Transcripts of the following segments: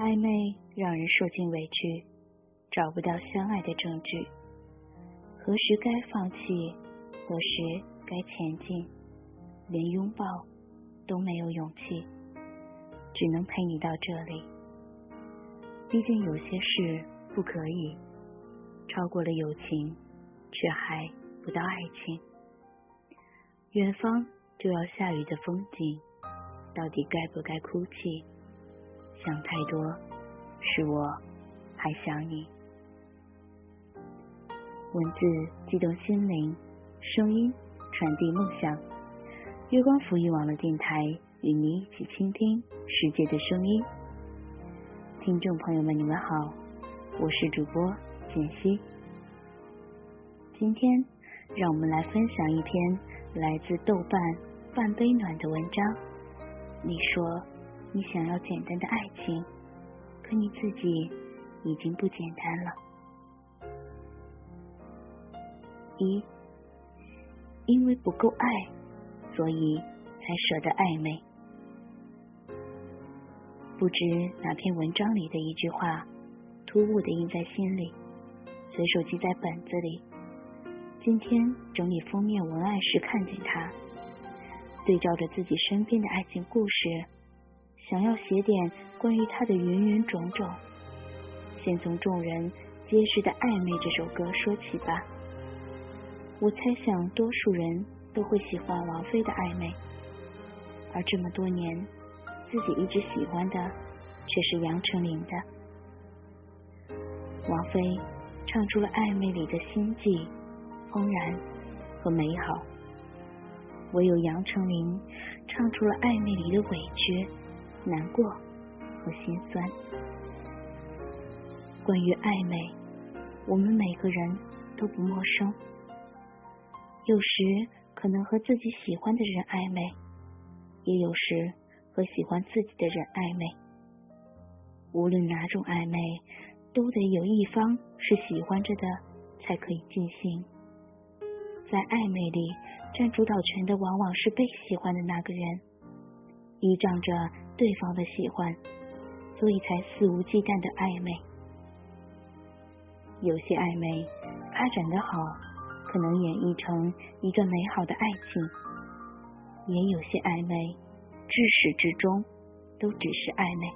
暧昧让人受尽委屈，找不到相爱的证据。何时该放弃，何时该前进，连拥抱都没有勇气，只能陪你到这里。毕竟有些事不可以超过了友情，却还不到爱情。远方就要下雨的风景，到底该不该哭泣？想太多，是我还想你。文字激动心灵，声音传递梦想。月光浮语网络电台与你一起倾听世界的声音。听众朋友们，你们好，我是主播简溪。今天让我们来分享一篇来自豆瓣半杯暖的文章。你说。你想要简单的爱情，可你自己已经不简单了。一，因为不够爱，所以才舍得暧昧。不知哪篇文章里的一句话，突兀的印在心里，随手记在本子里。今天整理封面文案时看见它，对照着自己身边的爱情故事。想要写点关于他的云云种种，先从众人皆知的暧昧这首歌说起吧。我猜想多数人都会喜欢王菲的暧昧，而这么多年自己一直喜欢的却是杨丞琳的。王菲唱出了暧昧里的心悸、怦然和美好，唯有杨丞琳唱出了暧昧里的委屈。难过和心酸。关于暧昧，我们每个人都不陌生。有时可能和自己喜欢的人暧昧，也有时和喜欢自己的人暧昧。无论哪种暧昧，都得有一方是喜欢着的，才可以进行。在暧昧里占主导权的，往往是被喜欢的那个人，依仗着。对方的喜欢，所以才肆无忌惮的暧昧。有些暧昧发展的好，可能演绎成一段美好的爱情；也有些暧昧至始至终都只是暧昧，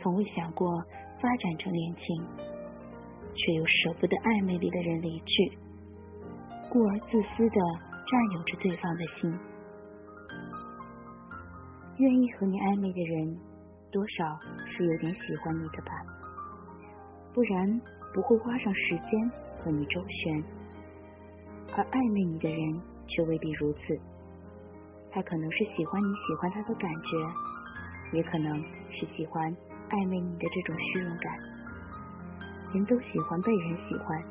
从未想过发展成恋情，却又舍不得暧昧里的人离去，故而自私的占有着对方的心。愿意和你暧昧的人，多少是有点喜欢你的吧，不然不会花上时间和你周旋。而暧昧你的人却未必如此，他可能是喜欢你喜欢他的感觉，也可能是喜欢暧昧你的这种虚荣感。人都喜欢被人喜欢，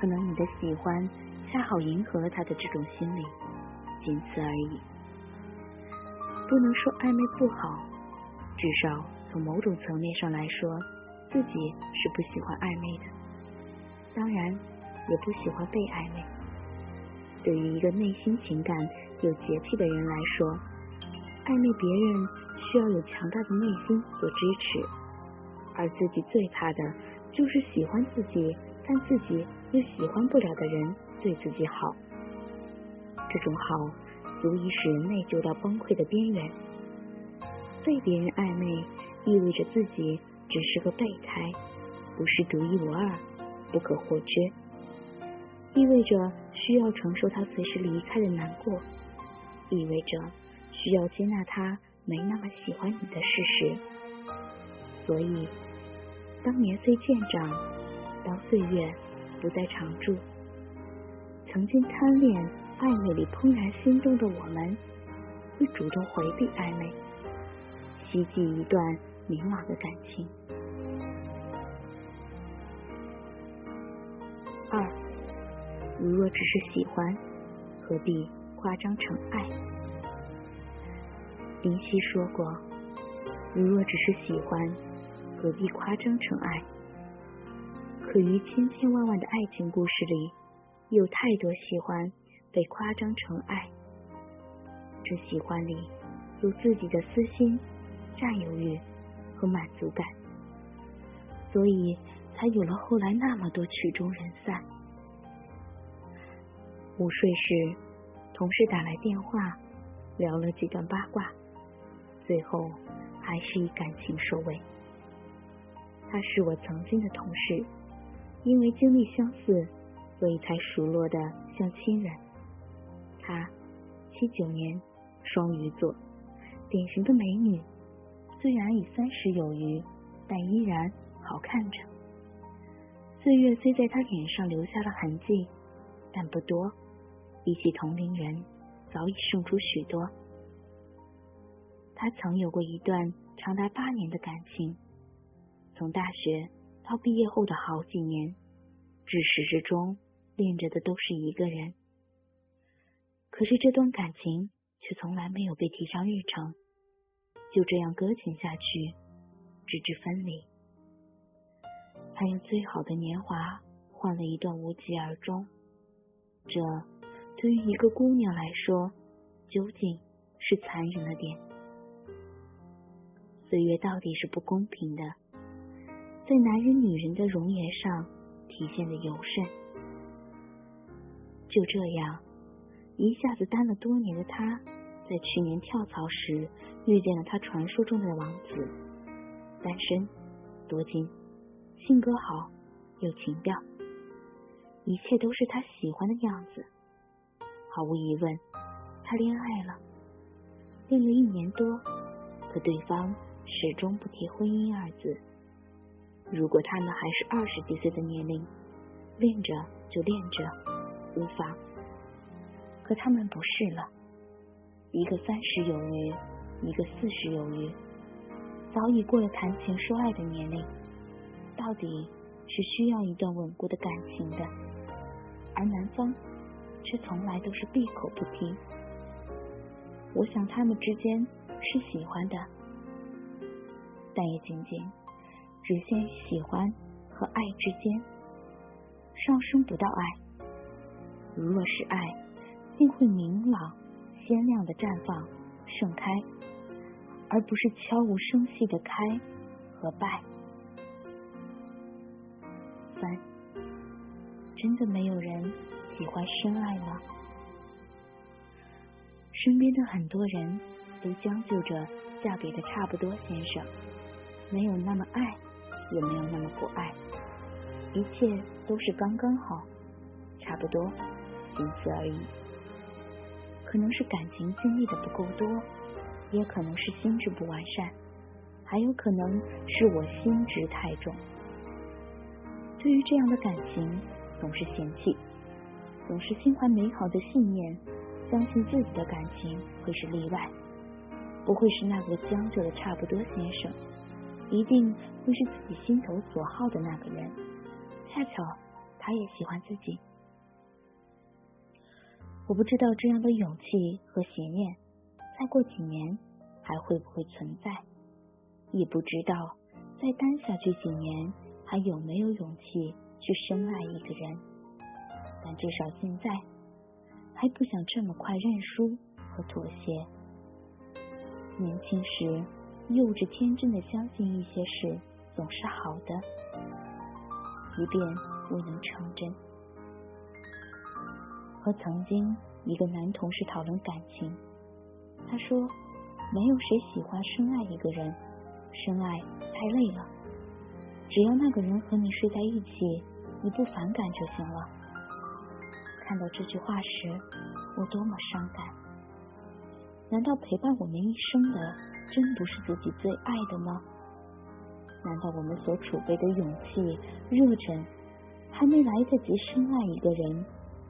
可能你的喜欢恰好迎合了他的这种心理，仅此而已。不能说暧昧不好，至少从某种层面上来说，自己是不喜欢暧昧的。当然，也不喜欢被暧昧。对于一个内心情感有洁癖的人来说，暧昧别人需要有强大的内心做支持，而自己最怕的就是喜欢自己，但自己又喜欢不了的人对自己好。这种好。足以使人内疚到崩溃的边缘。被别人暧昧，意味着自己只是个备胎，不是独一无二、不可或缺；意味着需要承受他随时离开的难过；意味着需要接纳他没那么喜欢你的事实。所以，当年岁渐长，当岁月不再常驻，曾经贪恋。暧昧里怦然心动的我们，会主动回避暧昧，希冀一段明朗的感情。二，如若只是喜欢，何必夸张成爱？林夕说过：“如若只是喜欢，何必夸张成爱？”可于千千万万的爱情故事里，有太多喜欢。被夸张成爱，这喜欢里有自己的私心、占有欲和满足感，所以才有了后来那么多曲终人散。午睡时，同事打来电话，聊了几段八卦，最后还是以感情收尾。他是我曾经的同事，因为经历相似，所以才熟络的像亲人。他七九年，双鱼座，典型的美女，虽然已三十有余，但依然好看着。岁月虽在她脸上留下了痕迹，但不多。比起同龄人，早已胜出许多。他曾有过一段长达八年的感情，从大学到毕业后的好几年，至始至终恋着的都是一个人。可是这段感情却从来没有被提上日程，就这样搁浅下去，直至分离。他用最好的年华换了一段无疾而终，这。对于一个姑娘来说，究竟是残忍了点。岁月到底是不公平的，在男人女人的容颜上体现的尤甚。就这样，一下子单了多年的他，在去年跳槽时遇见了他传说中的王子，单身，多金，性格好，有情调，一切都是他喜欢的样子。毫无疑问，他恋爱了，恋了一年多，可对方始终不提婚姻二字。如果他们还是二十几岁的年龄，恋着就恋着，无妨。可他们不是了，一个三十有余，一个四十有余，早已过了谈情说爱的年龄，到底是需要一段稳固的感情的，而男方。却从来都是闭口不提。我想他们之间是喜欢的，但也仅仅只限于喜欢和爱之间，上升不到爱。如若是爱，定会明朗、鲜亮的绽放、盛开，而不是悄无声息的开和败。三，真的没有人。喜欢深爱吗？身边的很多人都将就着嫁给的差不多先生，没有那么爱，也没有那么不爱，一切都是刚刚好，差不多，仅此而已。可能是感情经历的不够多，也可能是心智不完善，还有可能是我心执太重。对于这样的感情，总是嫌弃。总是心怀美好的信念，相信自己的感情会是例外，不会是那个将就的差不多先生，一定会是自己心头所好的那个人。恰巧他也喜欢自己。我不知道这样的勇气和邪念，再过几年还会不会存在，也不知道再单下去几年还有没有勇气去深爱一个人。但至少现在还不想这么快认输和妥协。年轻时幼稚天真的相信一些事总是好的，即便未能成真。和曾经一个男同事讨论感情，他说：“没有谁喜欢深爱一个人，深爱太累了。只要那个人和你睡在一起，你不反感就行了。”看到这句话时，我多么伤感！难道陪伴我们一生的，真不是自己最爱的吗？难道我们所储备的勇气、热忱，还没来得及深爱一个人，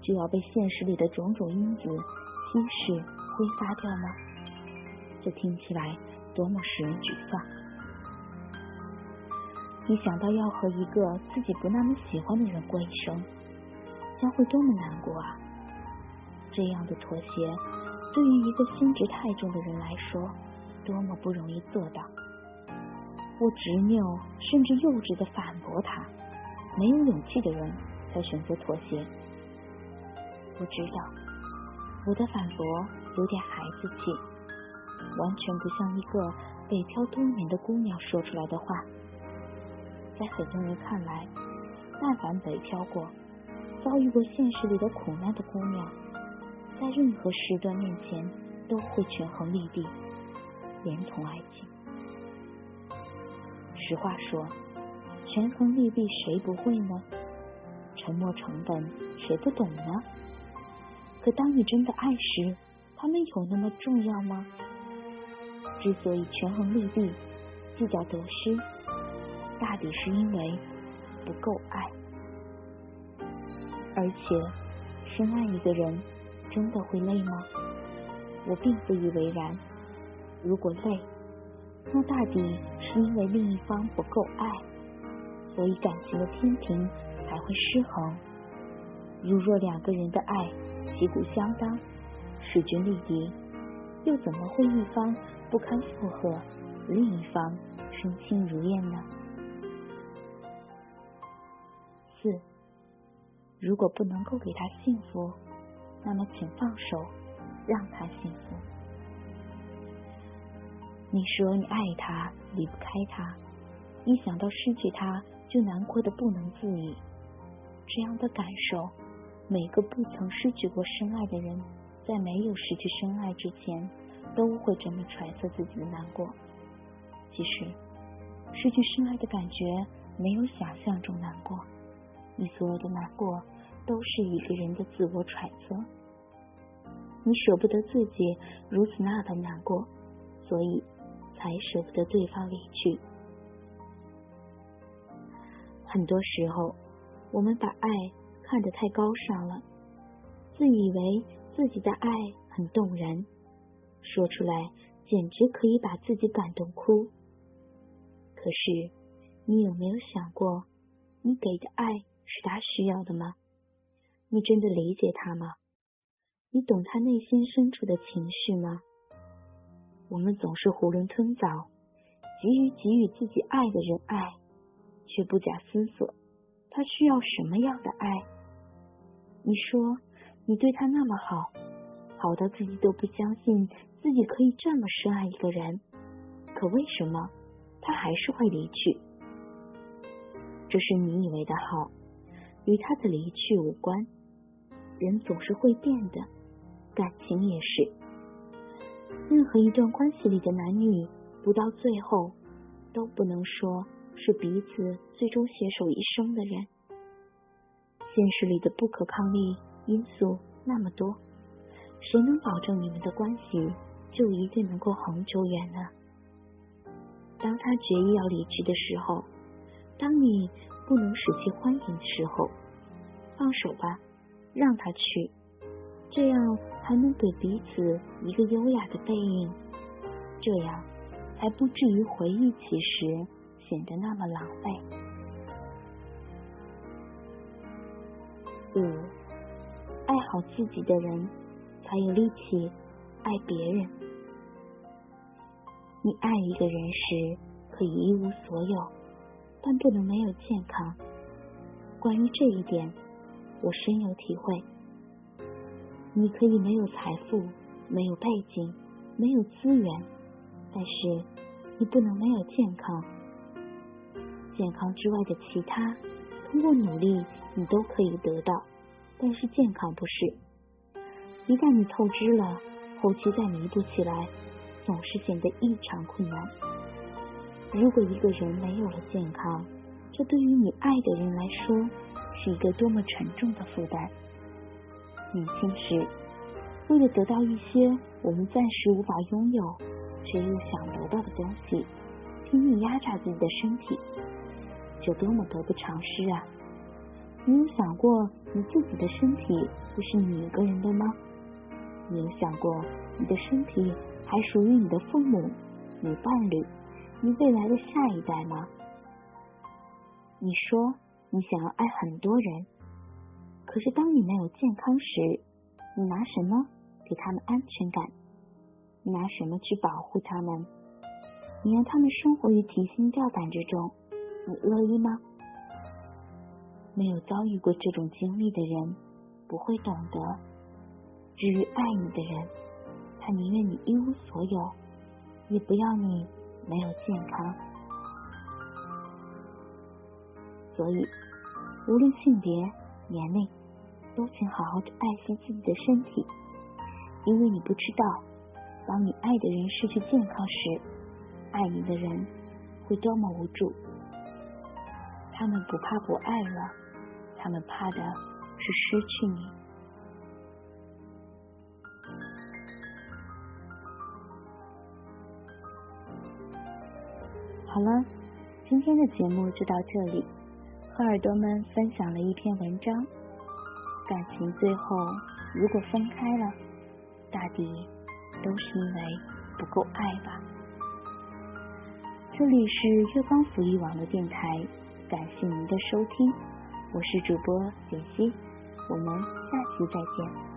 就要被现实里的种种因子稀释、挥发掉吗？这听起来多么使人沮丧！一想到要和一个自己不那么喜欢的人过一生，将会多么难过啊！这样的妥协，对于一个心直太重的人来说，多么不容易做到。我执拗甚至幼稚的反驳他：没有勇气的人才选择妥协。我知道，我的反驳有点孩子气，完全不像一个北漂多年的姑娘说出来的话。在很多人看来，但凡北漂过、遭遇过现实里的苦难的姑娘，在任何时段面前都会权衡利弊，连同爱情。实话说，权衡利弊谁不会呢？沉没成本谁不懂呢？可当你真的爱时，他们有那么重要吗？之所以权衡利弊、计较得失，大抵是因为不够爱。而且，深爱一个人真的会累吗？我并不以为然。如果累，那大抵是因为另一方不够爱，所以感情的天平才会失衡。如若两个人的爱，旗鼓相当，势均力敌，又怎么会一方不堪负荷，另一方身轻如燕呢？四，如果不能够给他幸福，那么请放手，让他幸福。你说你爱他，离不开他，一想到失去他就难过的不能自已，这样的感受。每个不曾失去过深爱的人，在没有失去深爱之前，都会这么揣测自己的难过。其实，失去深爱的感觉没有想象中难过，你所有的难过都是一个人的自我揣测。你舍不得自己如此那般难过，所以才舍不得对方离去。很多时候，我们把爱。看得太高尚了，自以为自己的爱很动人，说出来简直可以把自己感动哭。可是，你有没有想过，你给的爱是他需要的吗？你真的理解他吗？你懂他内心深处的情绪吗？我们总是囫囵吞枣，急于给予自己爱的人爱，却不假思索，他需要什么样的爱？你说你对他那么好，好到自己都不相信自己可以这么深爱一个人，可为什么他还是会离去？这是你以为的好，与他的离去无关。人总是会变的，感情也是。任何一段关系里的男女，不到最后都不能说是彼此最终携手一生的人。现实里的不可抗力因素那么多，谁能保证你们的关系就一定能够恒久远呢？当他决意要离去的时候，当你不能使其欢迎的时候，放手吧，让他去，这样还能给彼此一个优雅的背影，这样才不至于回忆起时显得那么狼狈。五，爱好自己的人才有力气爱别人。你爱一个人时可以一无所有，但不能没有健康。关于这一点，我深有体会。你可以没有财富，没有背景，没有资源，但是你不能没有健康。健康之外的其他。通过努力，你都可以得到，但是健康不是。一旦你透支了，后期再弥补起来，总是显得异常困难。如果一个人没有了健康，这对于你爱的人来说，是一个多么沉重的负担。年轻时，为了得到一些我们暂时无法拥有却又想得到的东西，拼命压榨自己的身体。就多么得不偿失啊！你有想过你自己的身体不是你一个人的吗？你有想过你的身体还属于你的父母、你伴侣、你未来的下一代吗？你说你想要爱很多人，可是当你没有健康时，你拿什么给他们安全感？你拿什么去保护他们？你让他们生活于提心吊胆之中？你乐意吗？没有遭遇过这种经历的人不会懂得。至于爱你的人，他宁愿你一无所有，也不要你没有健康。所以，无论性别、年龄，都请好好的爱惜自己的身体，因为你不知道，当你爱的人失去健康时，爱你的人会多么无助。他们不怕不爱了，他们怕的是失去你。好了，今天的节目就到这里。和耳朵们分享了一篇文章，感情最后如果分开了，大抵都是因为不够爱吧。这里是月光抚育网络电台，感谢您的收听，我是主播简溪，我们下期再见。